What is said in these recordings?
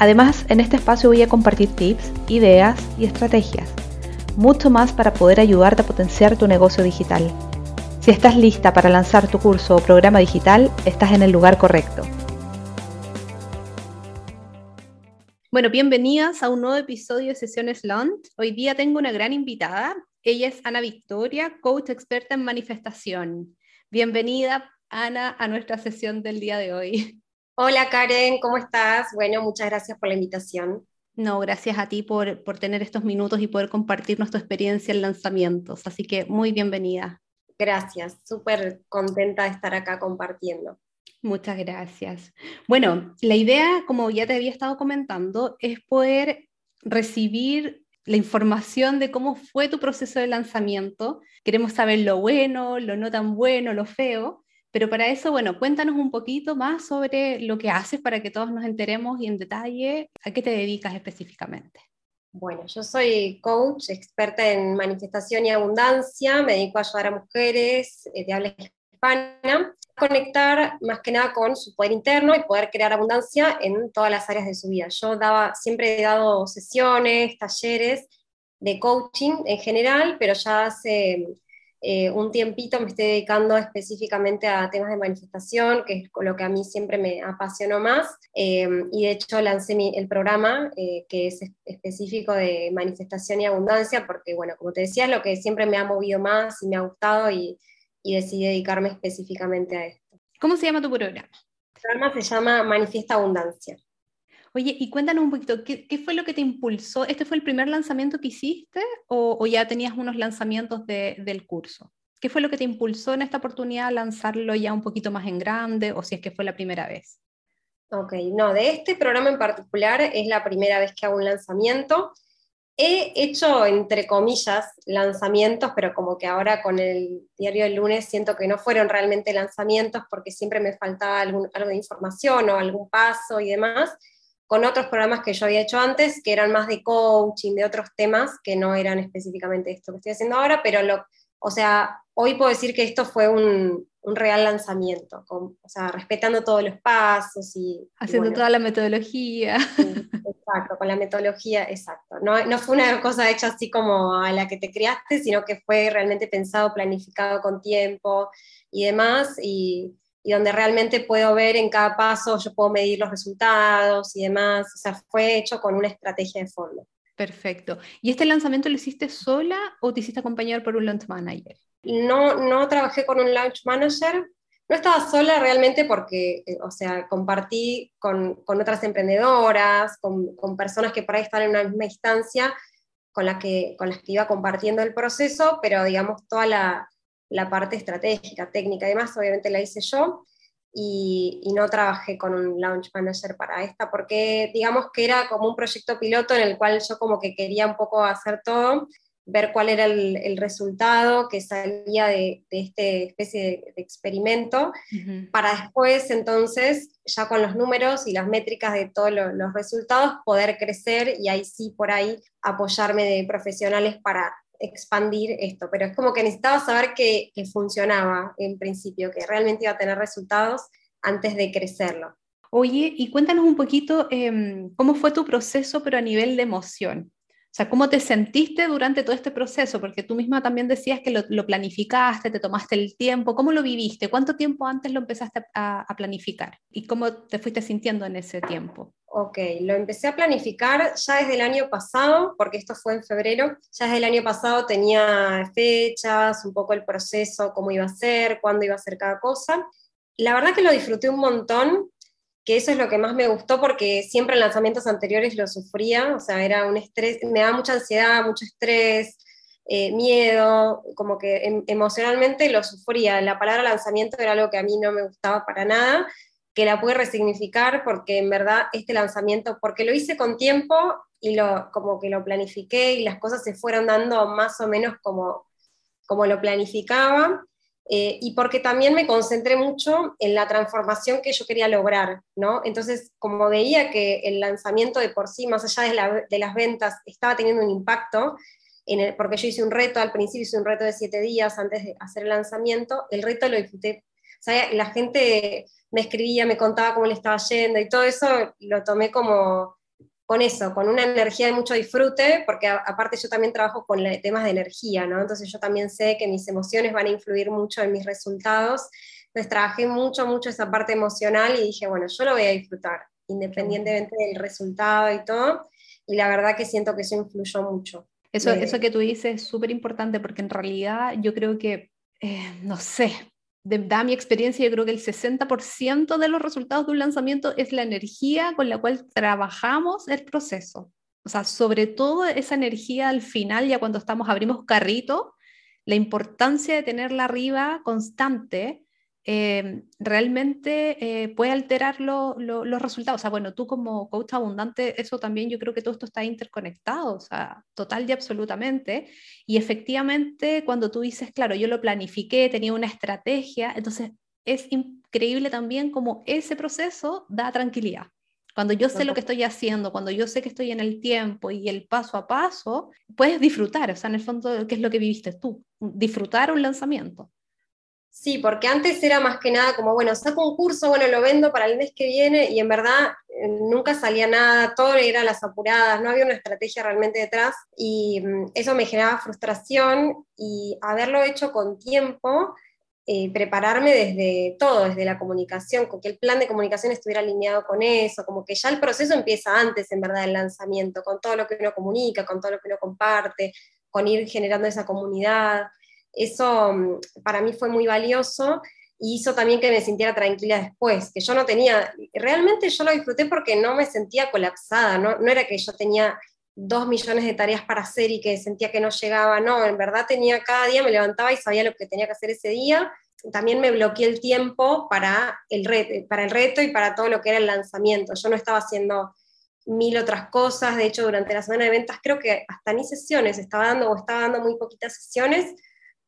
Además, en este espacio voy a compartir tips, ideas y estrategias. Mucho más para poder ayudarte a potenciar tu negocio digital. Si estás lista para lanzar tu curso o programa digital, estás en el lugar correcto. Bueno, bienvenidas a un nuevo episodio de Sesiones Launch. Hoy día tengo una gran invitada. Ella es Ana Victoria, coach experta en manifestación. Bienvenida, Ana, a nuestra sesión del día de hoy. Hola Karen, ¿cómo estás? Bueno, muchas gracias por la invitación. No, gracias a ti por, por tener estos minutos y poder compartir nuestra experiencia en lanzamientos. Así que muy bienvenida. Gracias, súper contenta de estar acá compartiendo. Muchas gracias. Bueno, la idea, como ya te había estado comentando, es poder recibir la información de cómo fue tu proceso de lanzamiento. Queremos saber lo bueno, lo no tan bueno, lo feo, pero para eso, bueno, cuéntanos un poquito más sobre lo que haces para que todos nos enteremos y en detalle a qué te dedicas específicamente. Bueno, yo soy coach, experta en manifestación y abundancia, me dedico a ayudar a mujeres eh, de habla hispana a conectar más que nada con su poder interno y poder crear abundancia en todas las áreas de su vida. Yo daba, siempre he dado sesiones, talleres de coaching en general, pero ya hace eh, un tiempito me estoy dedicando específicamente a temas de manifestación, que es lo que a mí siempre me apasionó más. Eh, y de hecho lancé el programa eh, que es específico de manifestación y abundancia, porque, bueno, como te decía, es lo que siempre me ha movido más y me ha gustado y, y decidí dedicarme específicamente a esto. ¿Cómo se llama tu programa? El programa se llama Manifiesta Abundancia. Oye, y cuéntanos un poquito, ¿qué, fue lo que te impulsó? ¿Este fue el primer lanzamiento que hiciste o, ya tenías unos lanzamientos del curso? ¿Qué fue lo que te impulsó en esta oportunidad a lanzarlo ya un poquito más en grande o si es que fue la primera vez? Ok, no, de este programa en particular es la primera vez que hago un lanzamiento. He hecho, entre comillas, lanzamientos, pero como que ahora con el diario del lunes siento que no fueron realmente lanzamientos porque siempre me faltaba algo de información o algún paso y demás con otros programas que yo había hecho antes, que eran más de coaching, de otros temas, que no eran específicamente esto que estoy haciendo ahora, pero lo, o sea, hoy puedo decir que esto fue un, un real lanzamiento, o sea, respetando todos los pasos y... Haciendo toda la metodología. exacto, con la metodología, exacto. No, no fue una cosa hecha así como a la que te criaste, sino que fue realmente pensado, planificado con tiempo y demás, y y donde realmente puedo ver en cada paso, yo puedo medir los resultados y demás. O sea, fue hecho con una estrategia de fondo. Perfecto. ¿Y este lanzamiento lo hiciste sola o te hiciste acompañar por un launch manager? No, no trabajé con un launch manager. No estaba sola realmente porque, eh, o sea, compartí con, con otras emprendedoras, con, con, personas que por ahí están en una misma instancia con, la que, con las que iba compartiendo el proceso, pero digamos, toda la, la parte estratégica, técnica y demás, obviamente la hice yo y, no trabajé con un launch manager para esta porque digamos que era como un proyecto piloto en el cual yo como que quería un poco hacer todo, ver cuál era el, resultado que salía de, de esta especie de, experimento, para después entonces, ya con los números y las métricas de todos los resultados, poder crecer y ahí sí por ahí apoyarme de profesionales para expandir esto, pero es como que necesitaba saber que, funcionaba en principio, que realmente iba a tener resultados antes de crecerlo. Oye, y cuéntanos un poquito em, cómo fue tu proceso, pero a nivel de emoción. O sea, ¿cómo te sentiste durante todo este proceso? Porque tú misma también decías que lo, planificaste, te tomaste el tiempo. ¿Cómo lo viviste? ¿Cuánto tiempo antes lo empezaste a, a planificar? ¿Y cómo te fuiste sintiendo en ese tiempo? Ok, lo empecé a planificar ya desde el año pasado, porque esto fue en febrero. Ya desde el año pasado tenía fechas, un poco el proceso, cómo iba a ser, cuándo iba a ser cada cosa. La verdad que lo disfruté un montón, que eso es lo que más me gustó, porque siempre en lanzamientos anteriores lo sufría, o sea, era un estrés, me daba mucha ansiedad, mucho estrés, eh, miedo, como que em, emocionalmente lo sufría. La palabra lanzamiento era algo que a mí no me gustaba para nada que la pude resignificar porque en verdad este lanzamiento, porque lo hice con tiempo y lo, como que lo planifiqué y las cosas se fueron dando más o menos como, como lo planificaba. Eh, y porque también me concentré mucho en la transformación que yo quería lograr, ¿no? Entonces, como veía que el lanzamiento de por sí, más allá de, las ventas, estaba teniendo un impacto, en porque yo hice un reto, al principio hice un reto de siete días antes de hacer el lanzamiento, el reto lo disfruté. O la gente me escribía, me contaba cómo le estaba yendo y todo eso lo tomé como con eso, con una energía de mucho disfrute, porque aparte yo también trabajo con temas de energía, ¿no? Entonces yo también sé que mis emociones van a influir mucho en mis resultados. Entonces trabajé mucho, mucho esa parte emocional y dije, bueno, yo lo voy a disfrutar, independientemente del resultado y todo. Y la verdad que siento que eso influyó mucho. Eso, eso que tú dices es súper importante porque en realidad yo creo que, eh, no sé, da mi experiencia, yo creo que el 60% de los resultados de un lanzamiento es la energía con la cual trabajamos el proceso. O sea, sobre todo esa energía al final, ya cuando estamos, abrimos carrito, la importancia de tenerla arriba constante eh, realmente eh, puede alterar los resultados. O sea, bueno, tú como coach abundante, eso también yo creo que todo esto está interconectado, o sea, total y absolutamente. Y efectivamente, cuando tú dices, claro, yo lo planifiqué, tenía una estrategia, entonces es increíble también como ese proceso da tranquilidad. Cuando yo sé lo que estoy haciendo, cuando yo sé que estoy en el tiempo y el paso a paso, puedes disfrutar, o sea, en el fondo, ¿qué es lo que viviste tú? Disfrutar un lanzamiento. Sí, porque antes era más que nada como, bueno, saco un curso, bueno, lo vendo para el mes que viene y en verdad eh, nunca salía nada, todo era las apuradas, no había una estrategia realmente detrás y mm, eso me generaba frustración y haberlo hecho con tiempo, eh, prepararme desde todo, desde la comunicación, con que el plan de comunicación estuviera alineado con eso, como que ya el proceso empieza antes, en verdad, del lanzamiento, con todo lo que uno comunica, con todo lo que uno comparte, con ir generando esa comunidad. Eso mm, para mí fue muy valioso y hizo también que me sintiera tranquila después, que yo no tenía, realmente yo lo disfruté porque no me sentía colapsada, no, no era que yo tenía dos millones de tareas para hacer y que sentía que no llegaba, no, en verdad tenía cada día, me levantaba y sabía lo que tenía que hacer ese día, también me bloqueé el tiempo para el, reto, para el reto y para todo lo que era el lanzamiento, yo no estaba haciendo mil otras cosas, de hecho durante la semana de ventas creo que hasta ni sesiones estaba dando o estaba dando muy poquitas sesiones,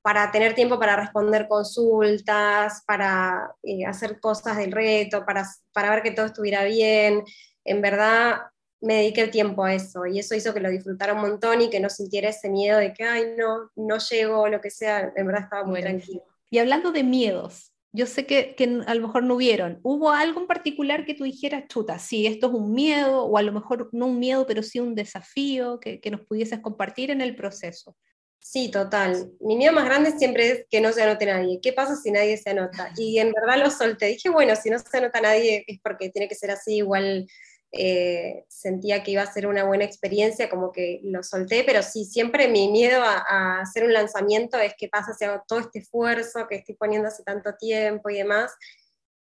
para tener tiempo para responder consultas, para eh, hacer cosas del reto, para, para ver que todo estuviera bien. En verdad me dediqué el tiempo a eso y eso hizo que lo disfrutara un montón y que no sintiera ese miedo de que, ay, no, no llego, lo que sea. En verdad estaba muy tranquilo. Y hablando de miedos, yo sé que, que, a lo mejor no hubieron. ¿Hubo algo en particular que tú dijeras, chuta, sí, esto es un miedo, o a lo mejor no un miedo, pero sí un desafío que, que nos pudieses compartir en el proceso? Sí, total. Mi miedo más grande siempre es que no se anote nadie. ¿Qué pasa si nadie se anota? Y en verdad lo solté. Dije, bueno, si no se anota nadie es porque tiene que ser así. Igual eh, sentía que iba a ser una buena experiencia, como que lo solté, pero sí, siempre mi miedo a, hacer un lanzamiento es qué pasa si hago todo este esfuerzo que estoy poniendo hace tanto tiempo y demás,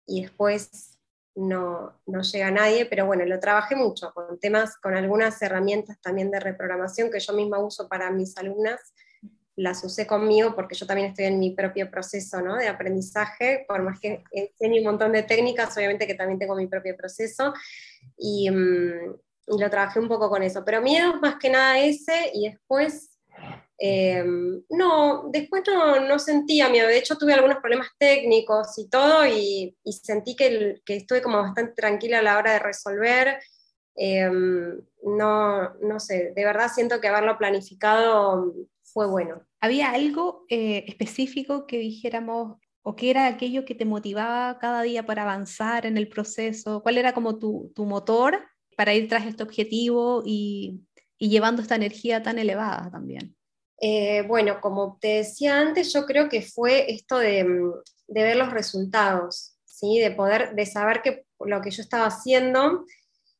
y después no, no llega nadie, pero bueno, lo trabajé mucho con temas, con algunas herramientas también de reprogramación que yo misma uso para mis alumnas las usé conmigo porque yo también estoy en mi propio proceso ¿no? de aprendizaje, por más que enseñe un montón de técnicas, obviamente que también tengo mi propio proceso y, mm, y lo trabajé un poco con eso. Pero miedo más que nada ese y después, eh, no, después no, no, sentía miedo, de hecho tuve algunos problemas técnicos y todo y, sentí que, que, estuve como bastante tranquila a la hora de resolver. Eh, no, no sé, de verdad siento que haberlo planificado fue bueno. ¿Había algo eh, específico que dijéramos o qué era aquello que te motivaba cada día para avanzar en el proceso? ¿Cuál era como tu, tu motor para ir tras este objetivo y, y, llevando esta energía tan elevada también? Eh, bueno, como te decía antes, yo creo que fue esto de, de ver los resultados, ¿sí? de poder, de saber que lo que yo estaba haciendo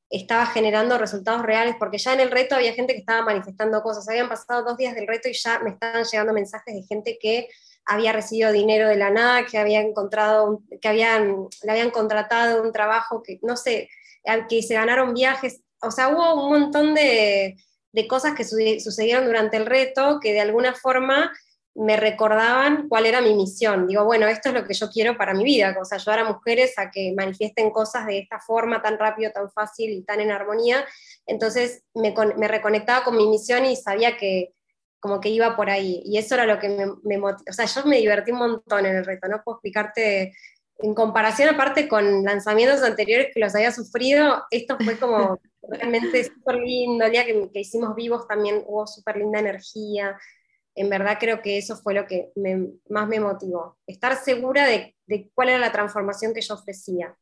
estaba generando resultados reales, porque ya en el reto había gente que estaba manifestando cosas. Habían pasado dos días del reto y ya me estaban llegando mensajes de gente que había recibido dinero de la nada, que había encontrado, que habían, le habían contratado un trabajo que, no sé, que se ganaron viajes. O sea, hubo un montón de, de cosas que sucedieron durante el reto que de alguna forma me recordaban cuál era mi misión. Digo, bueno, esto es lo que yo quiero para mi vida, o ayudar a mujeres a que manifiesten cosas de esta forma tan rápido, tan fácil y tan en armonía. Entonces me, reconectaba con mi misión y sabía que como que iba por ahí. Y eso era lo que me, me motivó. O sea, yo me divertí un montón en el reto, no puedo explicarte en comparación aparte con lanzamientos anteriores que los había sufrido, esto fue como realmente súper lindo, el día que, hicimos vivos también hubo súper linda energía, en verdad creo que eso fue lo que más me motivó, estar segura de, cuál era la transformación que yo ofrecía,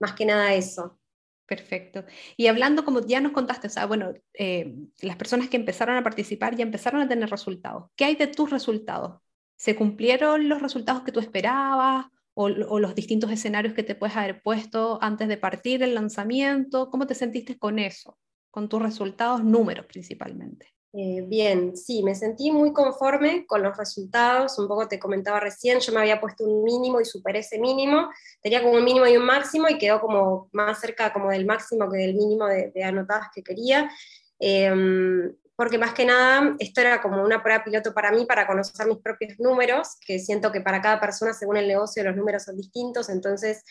más que nada eso. Perfecto. Y hablando, como ya nos contaste, o sea, bueno, eh, las personas que empezaron a participar ya empezaron a tener resultados. ¿Qué hay de tus resultados? ¿Se cumplieron los resultados que tú esperabas? O, los distintos escenarios que te puedes haber puesto antes de partir el lanzamiento? ¿Cómo te sentiste con eso? Con tus resultados, números principalmente. Eh, bien, sí, me sentí muy conforme con los resultados, un poco te comentaba recién, yo me había puesto un mínimo y superé ese mínimo, tenía como un mínimo y un máximo y quedó como más cerca como del máximo que del mínimo de, anotadas que quería. Em, porque más que nada esto era como una prueba piloto para mí, para conocer mis propios números, que siento que para cada persona, según el negocio, los números son distintos, entonces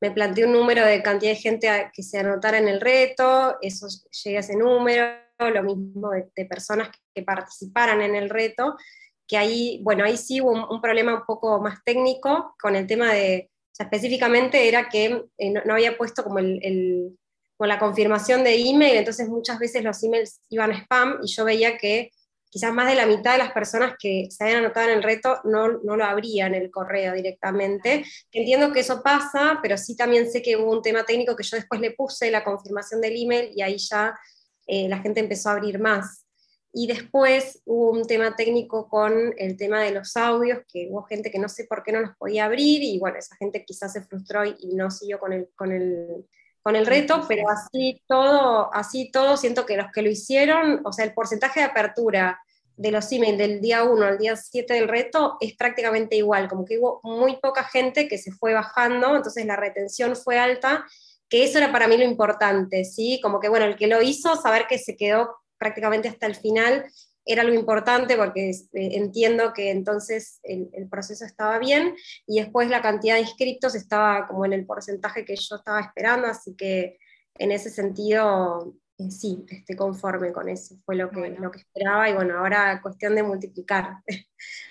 me planteé un número de cantidad de gente que se anotara en el reto, eso llegué a ese número, lo mismo de, personas que participaran en el reto, que ahí, bueno, ahí sí hubo un, problema un poco más técnico con el tema de, específicamente era que eh, no, había puesto como el con la confirmación de email, entonces muchas veces los emails iban a spam y yo veía que quizás más de la mitad de las personas que se habían anotado en el reto no, no lo abrían el correo directamente. Entiendo que eso pasa, pero sí también sé que hubo un tema técnico que yo después le puse la confirmación del email y ahí ya eh, la gente empezó a abrir más. Y después hubo un tema técnico con el tema de los audios, que hubo gente que no sé por qué no los podía abrir y bueno, esa gente quizás se frustró y, y no siguió con el, con el con el reto, pero así todo, así todo, siento que los que lo hicieron, o sea, el porcentaje de apertura de los emails del día 1 al día 7 del reto es prácticamente igual, como que hubo muy poca gente que se fue bajando, entonces la retención fue alta, que eso era para mí lo importante, ¿sí? Como que, bueno, el que lo hizo, saber que se quedó prácticamente hasta el final era lo importante porque eh, entiendo que entonces el, proceso estaba bien y después la cantidad de inscriptos estaba como en el porcentaje que yo estaba esperando, así que en ese sentido sí, esté conforme con eso, fue lo que, lo que esperaba y bueno, ahora cuestión de multiplicar,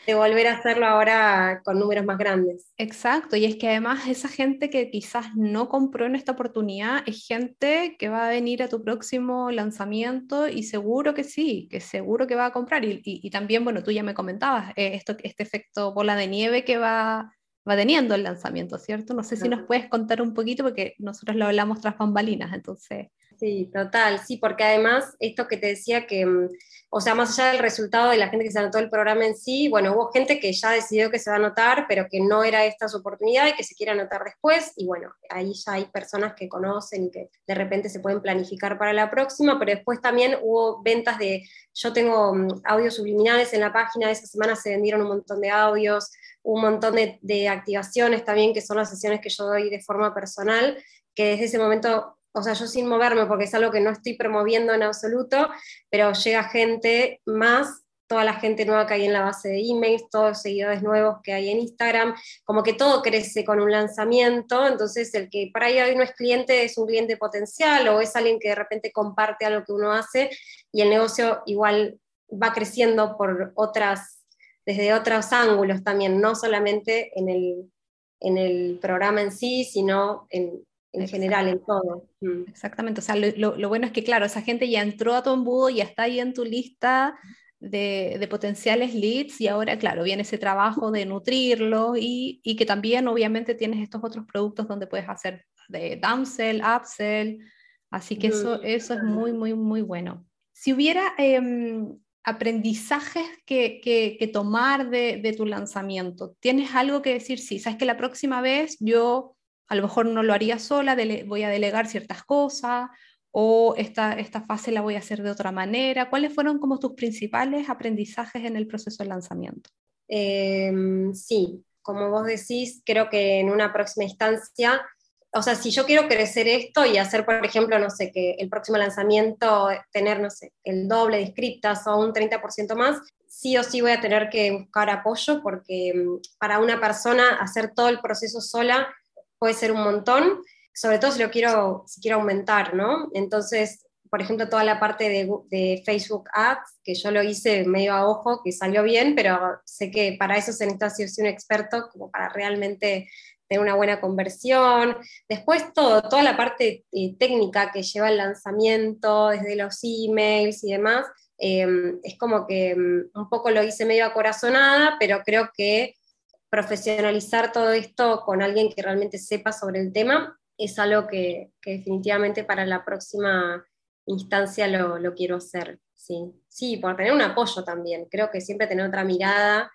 de volver a hacerlo ahora con números más grandes. Exacto, y es que además esa gente que quizás no compró en esta oportunidad es gente que va a venir a tu próximo lanzamiento y seguro que sí, que seguro que va a comprar y, y, también, bueno, tú ya me comentabas, eh, esto, este efecto bola de nieve que va va teniendo el lanzamiento, ¿cierto? No sé si nos puedes contar un poquito, porque nosotros lo hablamos tras bambalinas, entonces Sí, total, sí, porque además esto que te decía que, mm, o sea, más allá del resultado de la gente que se anotó el programa en sí, bueno, hubo gente que ya decidió que se va a anotar, pero que no era esta su oportunidad y que se quiere anotar después, y bueno, ahí ya hay personas que conocen y que de repente se pueden planificar para la próxima, pero después también hubo ventas de, yo tengo mm, audios subliminales en la página, esa semana se vendieron un montón de audios, un montón de, de activaciones también, que son las sesiones que yo doy de forma personal, que desde ese momento o sea, yo sin moverme porque es algo que no estoy promoviendo en absoluto, pero llega gente más, toda la gente nueva que hay en la base de emails, todos los seguidores nuevos que hay en Instagram, como que todo crece con un lanzamiento, entonces el que para ahí hoy no es cliente es un cliente potencial o es alguien que de repente comparte algo que uno hace y el negocio igual va creciendo por otras, desde otros ángulos también, no solamente en el, en el programa en sí, sino en, en general, en todo. Mm. Exactamente, o sea, lo, bueno es que, claro, esa gente ya entró a tu embudo, y está ahí en tu lista de, potenciales leads y ahora, claro, viene ese trabajo de nutrirlo y, que también obviamente tienes estos otros productos donde puedes hacer de downsell, upsell, así que eso, eso es muy, muy, muy bueno. Si hubiera em, aprendizajes que, que, tomar de, de tu lanzamiento, ¿tienes algo que decir? Sí, sabes que la próxima vez yo a lo mejor no lo haría sola, voy a delegar ciertas cosas o esta, esta fase la voy a hacer de otra manera. ¿Cuáles fueron como tus principales aprendizajes en el proceso de lanzamiento? Em, sí, como vos decís, creo que en una próxima instancia, o sea, si yo quiero crecer esto y hacer, por ejemplo, no sé, que el próximo lanzamiento tener, no sé, el doble de inscriptas o un 30% más, sí o sí voy a tener que buscar apoyo porque mm, para una persona hacer todo el proceso sola puede ser un montón, sobre todo si lo quiero, si quiero aumentar, ¿no? Entonces, por ejemplo, toda la parte de, Facebook Ads, que yo lo hice medio a ojo, que salió bien, pero sé que para eso se necesita ser un experto como para realmente tener una buena conversión. Después todo, toda la parte eh, técnica que lleva el lanzamiento, desde los emails y demás, Em, es como que mm, un poco lo hice medio acorazonada, pero creo que profesionalizar todo esto con alguien que realmente sepa sobre el tema es algo que, definitivamente para la próxima instancia lo, quiero hacer. Sí. sí, por tener un apoyo también. Creo que siempre tener otra mirada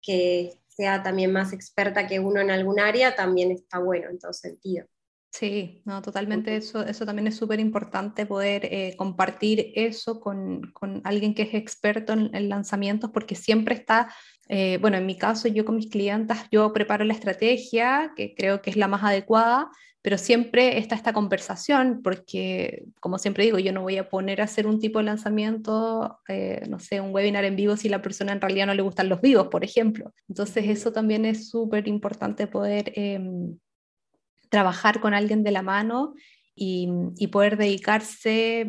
que sea también más experta que uno en algún área también está bueno en todo sentido. Sí, no, totalmente eso, eso también es súper importante poder eh, compartir eso con, con, alguien que es experto en, lanzamientos porque siempre está, eh, bueno, en mi caso yo con mis clientes yo preparo la estrategia que creo que es la más adecuada, pero siempre está esta conversación porque, como siempre digo, yo no voy a poner a hacer un tipo de lanzamiento, eh, no sé, un webinar en vivo si la persona en realidad no le gustan los vivos, por ejemplo. Entonces eso también es súper importante poder em, trabajar con alguien de la mano y, poder dedicarse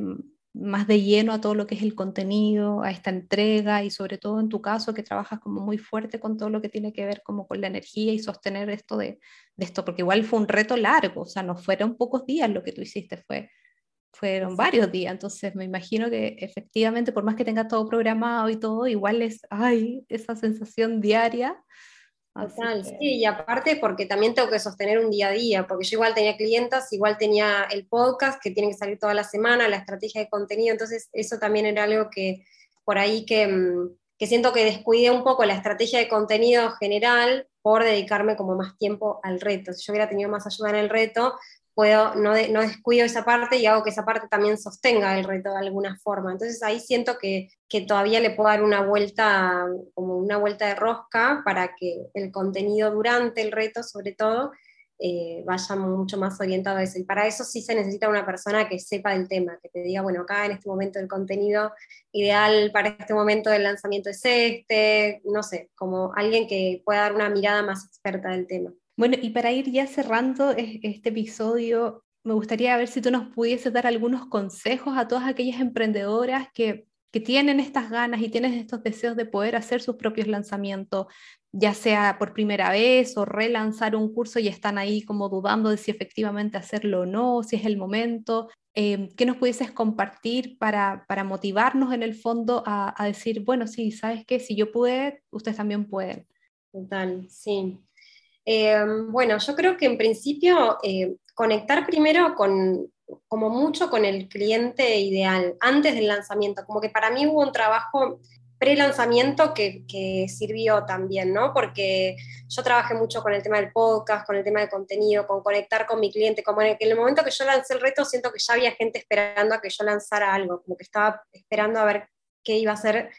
más de lleno a todo lo que es el contenido, a esta entrega y sobre todo en tu caso que trabajas como muy fuerte con todo lo que tiene que ver como con la energía y sostener esto de, esto, porque igual fue un reto largo, o sea, no fueron pocos días lo que tú hiciste, fue, fueron varios días, entonces me imagino que efectivamente por más que tengas todo programado y todo, igual es, ay, esa sensación diaria Total, sí, y aparte porque también tengo que sostener un día a día, porque yo igual tenía clientas, igual tenía el podcast que tiene que salir toda la semana, la estrategia de contenido, entonces eso también era algo que por ahí que, mm, que siento que descuidé un poco la estrategia de contenido general por dedicarme como más tiempo al reto. Si yo hubiera tenido más ayuda en el reto, puedo, no, no, descuido esa parte y hago que esa parte también sostenga el reto de alguna forma. Entonces ahí siento que, que, todavía le puedo dar una vuelta, como una vuelta de rosca para que el contenido durante el reto, sobre todo, eh, vaya mucho más orientado a eso. Y para eso sí se necesita una persona que sepa del tema, que te diga, bueno, acá en este momento el contenido ideal para este momento del lanzamiento es este, no sé, como alguien que pueda dar una mirada más experta del tema. Bueno, y para ir ya cerrando este episodio, me gustaría ver si tú nos pudieses dar algunos consejos a todas aquellas emprendedoras que, que tienen estas ganas y tienen estos deseos de poder hacer sus propios lanzamientos, ya sea por primera vez o relanzar un curso y están ahí como dudando de si efectivamente hacerlo o no, si es el momento. Eh, ¿Qué nos pudieses compartir para, para motivarnos en el fondo a, a decir, bueno, sí, sabes qué, si yo pude, ustedes también pueden? Total, sí. Em, bueno, yo creo que en principio eh, conectar primero con, como mucho con el cliente ideal, antes del lanzamiento, como que para mí hubo un trabajo pre-lanzamiento que, que, sirvió también, ¿no? Porque yo trabajé mucho con el tema del podcast, con el tema de contenido, con conectar con mi cliente, como en el momento que yo lancé el reto siento que ya había gente esperando a que yo lanzara algo, como que estaba esperando a ver qué iba a ser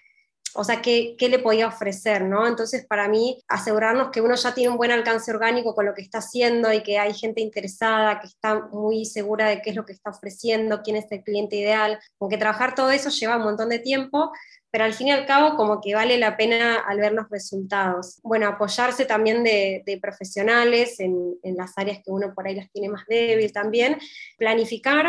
o sea, qué, qué, le podía ofrecer, ¿no? Entonces, para mí, asegurarnos que uno ya tiene un buen alcance orgánico con lo que está haciendo y que hay gente interesada, que está muy segura de qué es lo que está ofreciendo, quién es el cliente ideal, aunque trabajar todo eso lleva un montón de tiempo, pero al fin y al cabo como que vale la pena al ver los resultados. Bueno, apoyarse también de, profesionales en, en, las áreas que uno por ahí las tiene más débil también, planificar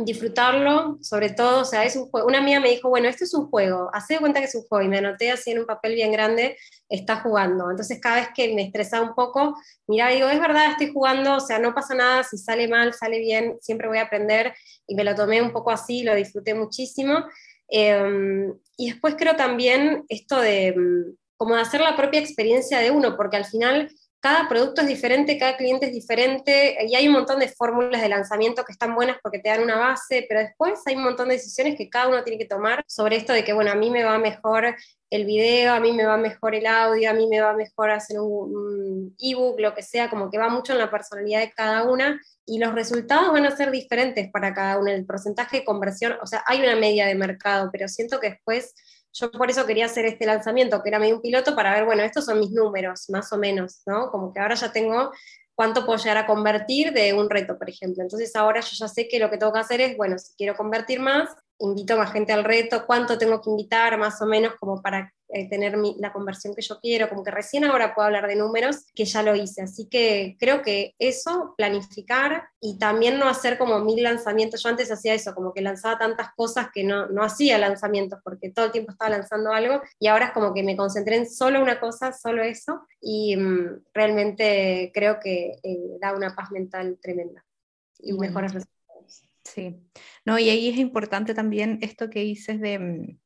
disfrutarlo, sobre todo, o sea, es un juego. Una amiga me dijo, bueno, esto es un juego, hace de cuenta que es un juego, y me anoté así en un papel bien grande, está jugando. Entonces, cada vez que me estresaba un poco, mira, digo, es verdad, estoy jugando, o sea, no pasa nada, si sale mal, sale bien, siempre voy a aprender, y me lo tomé un poco así, lo disfruté muchísimo. Em, y después creo también esto de mm, como de hacer la propia experiencia de uno, porque al final cada producto es diferente, cada cliente es diferente, y hay un montón de fórmulas de lanzamiento que están buenas porque te dan una base, pero después hay un montón de decisiones que cada uno tiene que tomar sobre esto de que, bueno, a mí me va mejor el video, a mí me va mejor el audio, a mí me va mejor hacer un, ebook, lo que sea, como que va mucho en la personalidad de cada una, y los resultados van a ser diferentes para cada una, el porcentaje de conversión, o sea, hay una media de mercado, pero siento que después yo por eso quería hacer este lanzamiento, que era medio un piloto, para ver, bueno, estos son mis números, más o menos, ¿no? Como que ahora ya tengo cuánto puedo llegar a convertir de un reto, por ejemplo. Entonces ahora yo ya sé que lo que tengo que hacer es, bueno, si quiero convertir más, invito más gente al reto, cuánto tengo que invitar más o menos como para eh, tener la conversión que yo quiero, como que recién ahora puedo hablar de números, que ya lo hice. Así que creo que eso, planificar y también no hacer como mil lanzamientos. Yo antes hacía eso, como que lanzaba tantas cosas que no, no hacía lanzamientos porque todo el tiempo estaba lanzando algo y ahora es como que me concentré en solo una cosa, solo eso, y mm, realmente creo que eh, da una paz mental tremenda y mejores resultados. Sí, no, y ahí es importante también esto que dices de mm,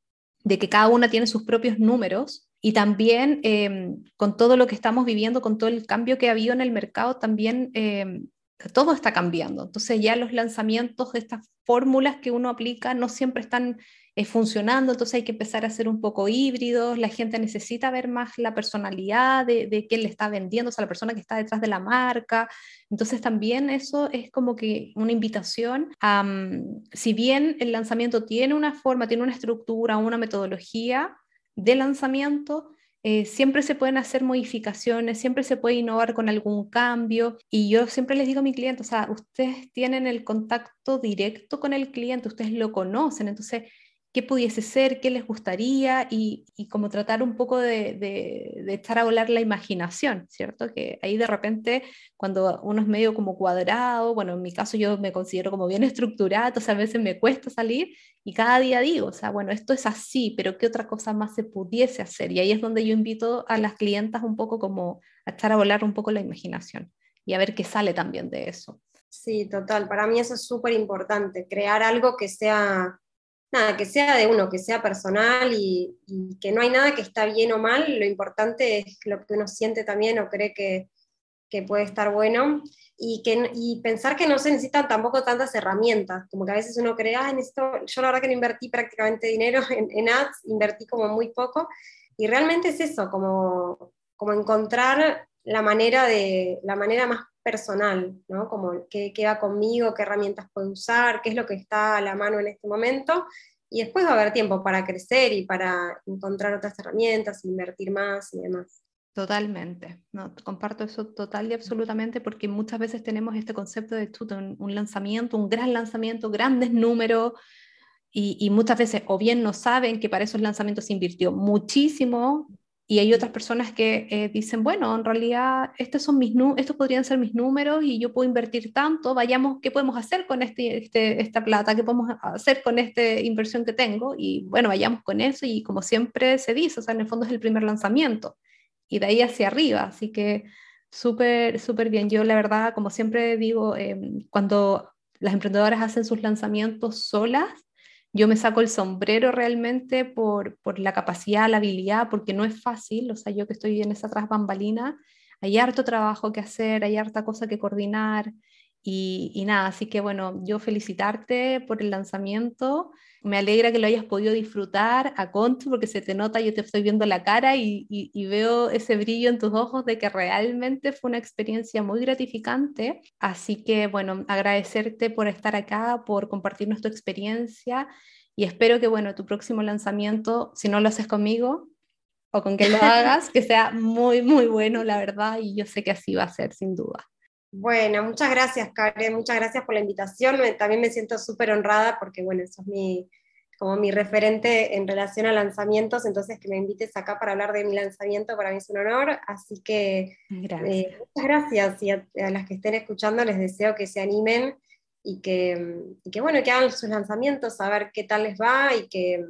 de que cada una tiene sus propios números y también em, con todo lo que estamos viviendo, con todo el cambio que ha habido en el mercado, también em, todo está cambiando. Entonces ya los lanzamientos de estas fórmulas que uno aplica no siempre están eh, funcionando, entonces hay que empezar a ser un poco híbridos, la gente necesita ver más la personalidad de, de quién le está vendiendo, o sea, la persona que está detrás de la marca. Entonces también eso es como que una invitación a, mm, si bien el lanzamiento tiene una forma, tiene una estructura, una metodología de lanzamiento, eh, siempre se pueden hacer modificaciones, siempre se puede innovar con algún cambio. Y yo siempre les digo a mi cliente, o sea, ustedes tienen el contacto directo con el cliente, ustedes lo conocen, entonces qué pudiese ser, qué les gustaría y, y como tratar un poco de, de, de, echar a volar la imaginación, ¿cierto? Que ahí de repente cuando uno es medio como cuadrado, bueno, en mi caso yo me considero como bien estructurado, entonces a veces me cuesta salir y cada día digo, o sea, bueno, esto es así, pero ¿qué otra cosa más se pudiese hacer? Y ahí es donde yo invito a las clientas un poco como a echar a volar un poco la imaginación y a ver qué sale también de eso. Sí, total. Para mí eso es súper importante, crear algo que sea nada, que sea de uno, que sea personal y, que no hay nada que está bien o mal, lo importante es lo que uno siente también o cree que, puede estar bueno y, que, y pensar que no se necesitan tampoco tantas herramientas, como que a veces uno cree, ah, necesito, yo la verdad que no invertí prácticamente dinero en, en ads, invertí como muy poco y realmente es eso, como, como encontrar la manera, de, la manera más personal, ¿no? Como qué, qué va conmigo, qué herramientas puedo usar, qué es lo que está a la mano en este momento. Y después va a haber tiempo para crecer y para encontrar otras herramientas, invertir más y demás. Totalmente, no, comparto eso total y absolutamente porque muchas veces tenemos este concepto de un, un lanzamiento, un gran lanzamiento, grandes números y, y, muchas veces o bien no saben que para esos lanzamientos se invirtió muchísimo y hay otras personas que eh, dicen, bueno, en realidad estos, son mis estos podrían ser mis números y yo puedo invertir tanto, vayamos, ¿qué podemos hacer con este, este, esta plata? ¿Qué podemos hacer con esta inversión que tengo? Y bueno, vayamos con eso y como siempre se dice, o sea, en el fondo es el primer lanzamiento y de ahí hacia arriba, así que súper, súper bien. Yo la verdad, como siempre digo, em, cuando las emprendedoras hacen sus lanzamientos solas, yo me saco el sombrero realmente por, por, la capacidad, la habilidad, porque no es fácil, o sea, yo que estoy en esa tras bambalina, hay harto trabajo que hacer, hay harta cosa que coordinar y, y, nada, así que bueno, yo felicitarte por el lanzamiento, me alegra que lo hayas podido disfrutar a conto porque se te nota, yo te estoy viendo la cara y, y, y veo ese brillo en tus ojos de que realmente fue una experiencia muy gratificante, así que bueno, agradecerte por estar acá, por compartirnos tu experiencia y espero que bueno, tu próximo lanzamiento, si no lo haces conmigo, o con que lo hagas, que sea muy, muy bueno, la verdad, y yo sé que así va a ser, sin duda. Bueno, muchas gracias, Karen, muchas gracias por la invitación. también me siento súper honrada porque, bueno, eso es mi, como mi referente en relación a lanzamientos, entonces que me invites acá para hablar de mi lanzamiento para mí es un honor, así que eh, muchas gracias y a, las que estén escuchando les deseo que se animen y que, y que, bueno, que hagan sus lanzamientos, a ver qué tal les va y que,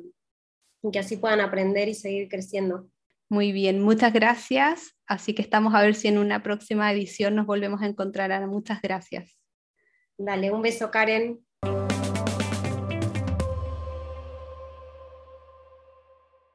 y que así puedan aprender y seguir creciendo. Muy bien, muchas gracias. Así que estamos a ver si en una próxima edición nos volvemos a encontrar. Muchas gracias. Dale, un beso, Karen.